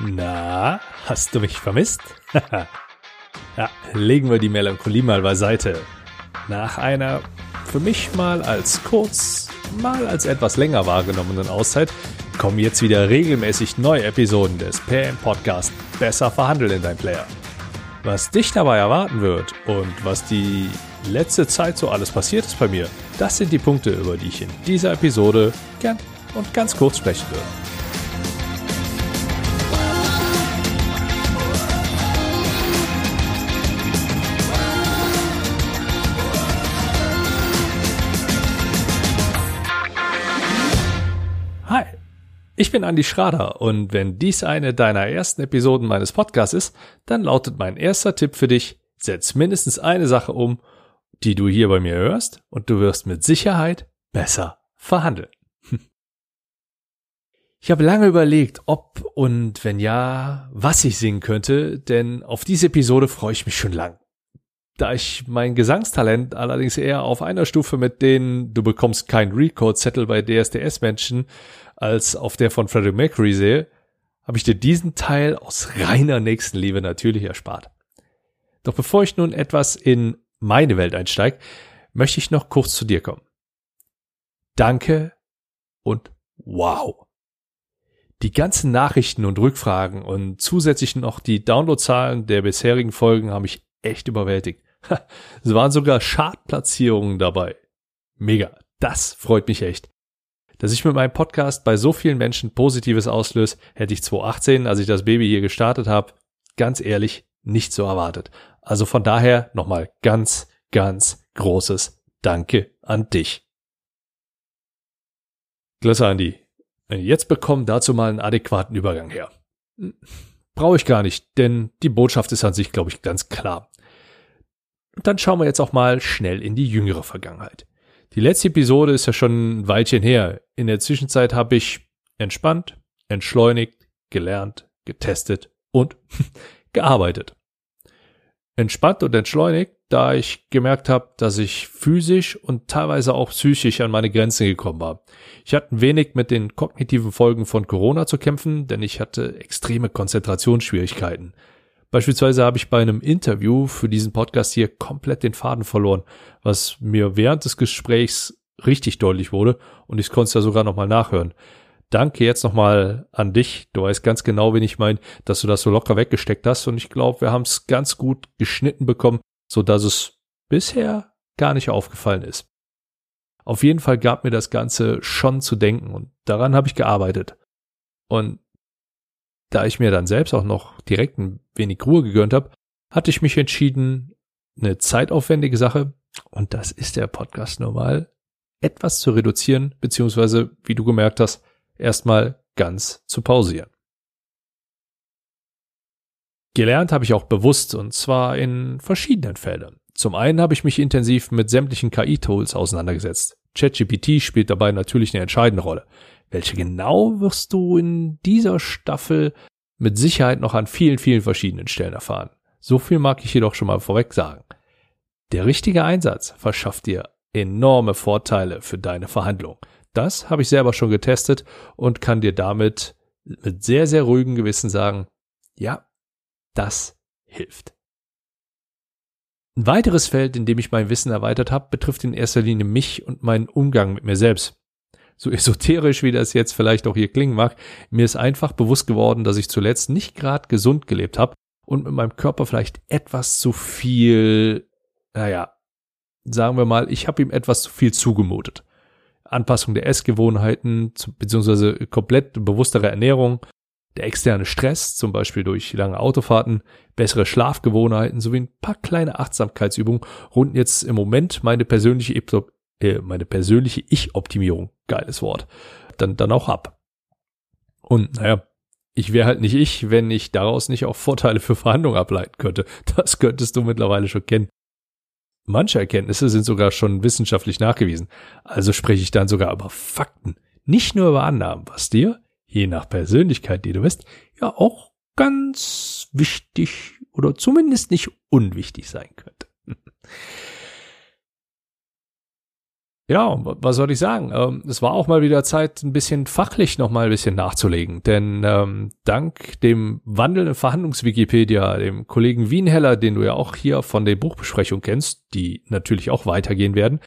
Na, hast du mich vermisst? ja, legen wir die Melancholie mal beiseite. Nach einer für mich mal als kurz, mal als etwas länger wahrgenommenen Auszeit kommen jetzt wieder regelmäßig neue Episoden des PM Podcast Besser verhandeln in dein Player. Was dich dabei erwarten wird und was die letzte Zeit so alles passiert ist bei mir, das sind die Punkte, über die ich in dieser Episode gern und ganz kurz sprechen würde. Ich bin Andi Schrader und wenn dies eine deiner ersten Episoden meines Podcasts ist, dann lautet mein erster Tipp für dich, setz mindestens eine Sache um, die du hier bei mir hörst und du wirst mit Sicherheit besser verhandeln. Ich habe lange überlegt, ob und wenn ja, was ich singen könnte, denn auf diese Episode freue ich mich schon lang. Da ich mein Gesangstalent allerdings eher auf einer Stufe mit denen du bekommst kein Recode-Zettel bei DSDS-Menschen als auf der von Freddie Mercury sehe, habe ich dir diesen Teil aus reiner Nächstenliebe natürlich erspart. Doch bevor ich nun etwas in meine Welt einsteige, möchte ich noch kurz zu dir kommen. Danke und wow. Die ganzen Nachrichten und Rückfragen und zusätzlich noch die Downloadzahlen der bisherigen Folgen haben mich echt überwältigt. Es waren sogar Chartplatzierungen dabei. Mega. Das freut mich echt. Dass ich mit meinem Podcast bei so vielen Menschen Positives auslöse, hätte ich 2018, als ich das Baby hier gestartet habe, ganz ehrlich nicht so erwartet. Also von daher nochmal ganz, ganz großes Danke an dich. Klasse, Andi. Jetzt bekommen dazu mal einen adäquaten Übergang her. Brauche ich gar nicht, denn die Botschaft ist an sich, glaube ich, ganz klar. Dann schauen wir jetzt auch mal schnell in die jüngere Vergangenheit. Die letzte Episode ist ja schon ein Weilchen her. In der Zwischenzeit habe ich entspannt, entschleunigt, gelernt, getestet und gearbeitet. Entspannt und entschleunigt, da ich gemerkt habe, dass ich physisch und teilweise auch psychisch an meine Grenzen gekommen war. Ich hatte ein wenig mit den kognitiven Folgen von Corona zu kämpfen, denn ich hatte extreme Konzentrationsschwierigkeiten. Beispielsweise habe ich bei einem Interview für diesen Podcast hier komplett den Faden verloren, was mir während des Gesprächs richtig deutlich wurde und ich konnte es ja sogar nochmal nachhören. Danke jetzt nochmal an dich. Du weißt ganz genau, wen ich meine, dass du das so locker weggesteckt hast und ich glaube, wir haben es ganz gut geschnitten bekommen, so dass es bisher gar nicht aufgefallen ist. Auf jeden Fall gab mir das Ganze schon zu denken und daran habe ich gearbeitet. Und da ich mir dann selbst auch noch direkt ein wenig Ruhe gegönnt habe, hatte ich mich entschieden, eine zeitaufwendige Sache, und das ist der Podcast normal, etwas zu reduzieren, beziehungsweise, wie du gemerkt hast, erstmal ganz zu pausieren. Gelernt habe ich auch bewusst, und zwar in verschiedenen Feldern. Zum einen habe ich mich intensiv mit sämtlichen KI-Tools auseinandergesetzt. ChatGPT spielt dabei natürlich eine entscheidende Rolle. Welche genau wirst du in dieser Staffel mit Sicherheit noch an vielen, vielen verschiedenen Stellen erfahren. So viel mag ich jedoch schon mal vorweg sagen. Der richtige Einsatz verschafft dir enorme Vorteile für deine Verhandlung. Das habe ich selber schon getestet und kann dir damit mit sehr, sehr ruhigem Gewissen sagen, ja, das hilft. Ein weiteres Feld, in dem ich mein Wissen erweitert habe, betrifft in erster Linie mich und meinen Umgang mit mir selbst so esoterisch wie das jetzt vielleicht auch hier klingen mag, mir ist einfach bewusst geworden, dass ich zuletzt nicht gerade gesund gelebt habe und mit meinem Körper vielleicht etwas zu viel, naja, sagen wir mal, ich habe ihm etwas zu viel zugemutet. Anpassung der Essgewohnheiten, beziehungsweise komplett bewusstere Ernährung, der externe Stress, zum Beispiel durch lange Autofahrten, bessere Schlafgewohnheiten sowie ein paar kleine Achtsamkeitsübungen runden jetzt im Moment meine persönliche äh, meine persönliche Ich-Optimierung, geiles Wort, dann, dann auch ab. Und naja, ich wäre halt nicht ich, wenn ich daraus nicht auch Vorteile für Verhandlungen ableiten könnte. Das könntest du mittlerweile schon kennen. Manche Erkenntnisse sind sogar schon wissenschaftlich nachgewiesen. Also spreche ich dann sogar über Fakten, nicht nur über Annahmen, was dir, je nach Persönlichkeit, die du bist, ja auch ganz wichtig oder zumindest nicht unwichtig sein könnte. Ja, was soll ich sagen? Ähm, es war auch mal wieder Zeit, ein bisschen fachlich noch mal ein bisschen nachzulegen. Denn ähm, dank dem wandelnden Verhandlungswikipedia, dem Kollegen Wienheller, den du ja auch hier von der Buchbesprechung kennst, die natürlich auch weitergehen werden,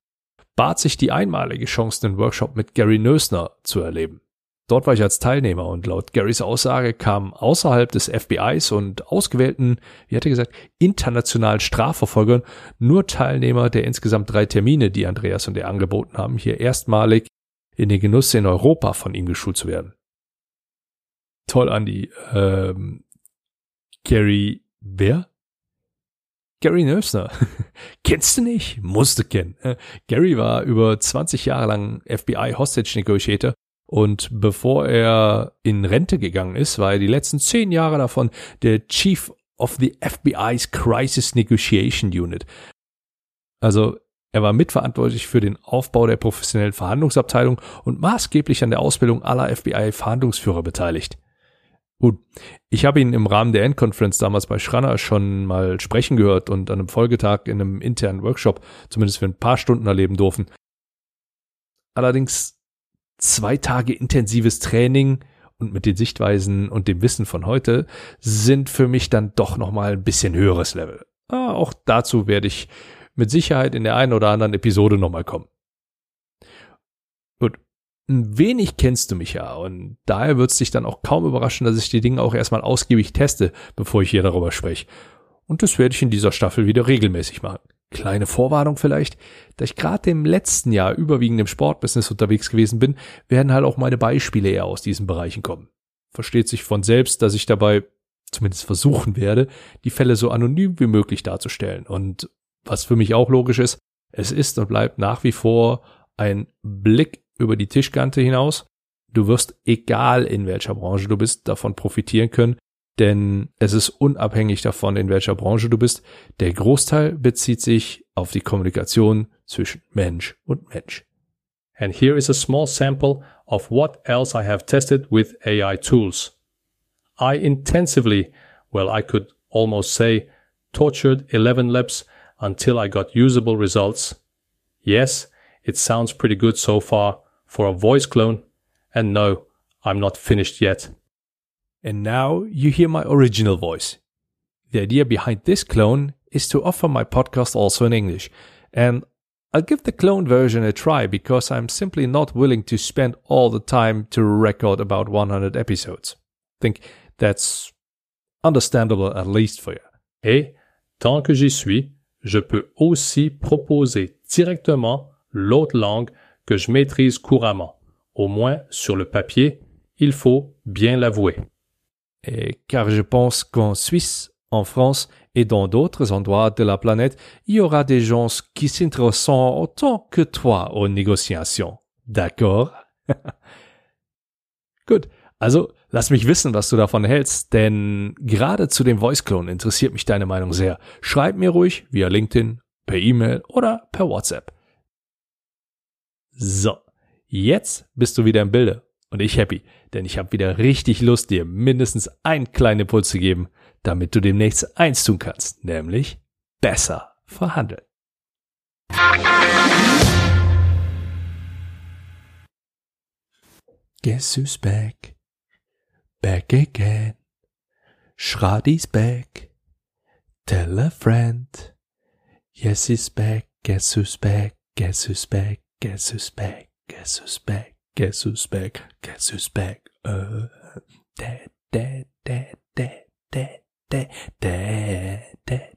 bat sich die einmalige Chance, den Workshop mit Gary Nösner zu erleben. Dort war ich als Teilnehmer und laut Garys Aussage kamen außerhalb des FBIs und ausgewählten, wie hat er gesagt, internationalen Strafverfolgern nur Teilnehmer der insgesamt drei Termine, die Andreas und er angeboten haben, hier erstmalig in den Genuss in Europa von ihm geschult zu werden. Toll, Andy. Ähm, Gary, wer? Gary Nöfsner. Kennst du nicht? Musste kennen. Äh, Gary war über 20 Jahre lang FBI Hostage Negotiator und bevor er in Rente gegangen ist, war er die letzten zehn Jahre davon der Chief of the FBI's Crisis Negotiation Unit. Also er war mitverantwortlich für den Aufbau der professionellen Verhandlungsabteilung und maßgeblich an der Ausbildung aller FBI-Verhandlungsführer beteiligt. Gut, ich habe ihn im Rahmen der Endconference damals bei Schranner schon mal sprechen gehört und an einem Folgetag in einem internen Workshop zumindest für ein paar Stunden erleben dürfen. Allerdings zwei Tage intensives Training und mit den Sichtweisen und dem Wissen von heute sind für mich dann doch nochmal ein bisschen höheres Level. Ah, auch dazu werde ich mit Sicherheit in der einen oder anderen Episode nochmal kommen. Gut. Ein wenig kennst du mich ja und daher wird es dich dann auch kaum überraschen, dass ich die Dinge auch erstmal ausgiebig teste, bevor ich hier darüber spreche. Und das werde ich in dieser Staffel wieder regelmäßig machen. Kleine Vorwarnung vielleicht, da ich gerade im letzten Jahr überwiegend im Sportbusiness unterwegs gewesen bin, werden halt auch meine Beispiele eher aus diesen Bereichen kommen. Versteht sich von selbst, dass ich dabei zumindest versuchen werde, die Fälle so anonym wie möglich darzustellen. Und was für mich auch logisch ist, es ist und bleibt nach wie vor ein Blick über die Tischkante hinaus. Du wirst, egal in welcher Branche du bist, davon profitieren können, denn es ist unabhängig davon, in welcher Branche du bist. Der Großteil bezieht sich auf die Kommunikation zwischen Mensch und Mensch. And here is a small sample of what else I have tested with AI tools. I intensively, well, I could almost say, tortured 11 labs until I got usable results. Yes, it sounds pretty good so far for a voice clone. And no, I'm not finished yet. And now you hear my original voice. The idea behind this clone is to offer my podcast also in English. And I'll give the clone version a try because I'm simply not willing to spend all the time to record about 100 episodes. I Think that's understandable at least for you. Et, tant que j'y suis, je peux aussi proposer directement l'autre langue que je maîtrise couramment. Au moins sur le papier, il faut bien l'avouer. Et car je pense qu'en Suisse, en France et dans d'autres endroits de la planète, il y aura des gens qui s'intéresseront autant que toi aux négociations. D'accord? Gut, also lass mich wissen, was du davon hältst, denn gerade zu dem Voice Clone interessiert mich deine Meinung sehr. Schreib mir ruhig via LinkedIn, per E-Mail oder per WhatsApp. So, jetzt bist du wieder im Bilde und ich happy, denn ich habe wieder richtig Lust, dir mindestens einen kleinen Impuls zu geben, damit du demnächst eins tun kannst, nämlich besser verhandeln. Guess who's back? Back again. Schradi's back. Tell a friend. Yes, he's back. Guess who's back? Guess who's back? Guess who's back? Guess who's back? Guess who's back? Guess who's back? Uh, dad, dad, dad, dad, dad, dad, dad, dad.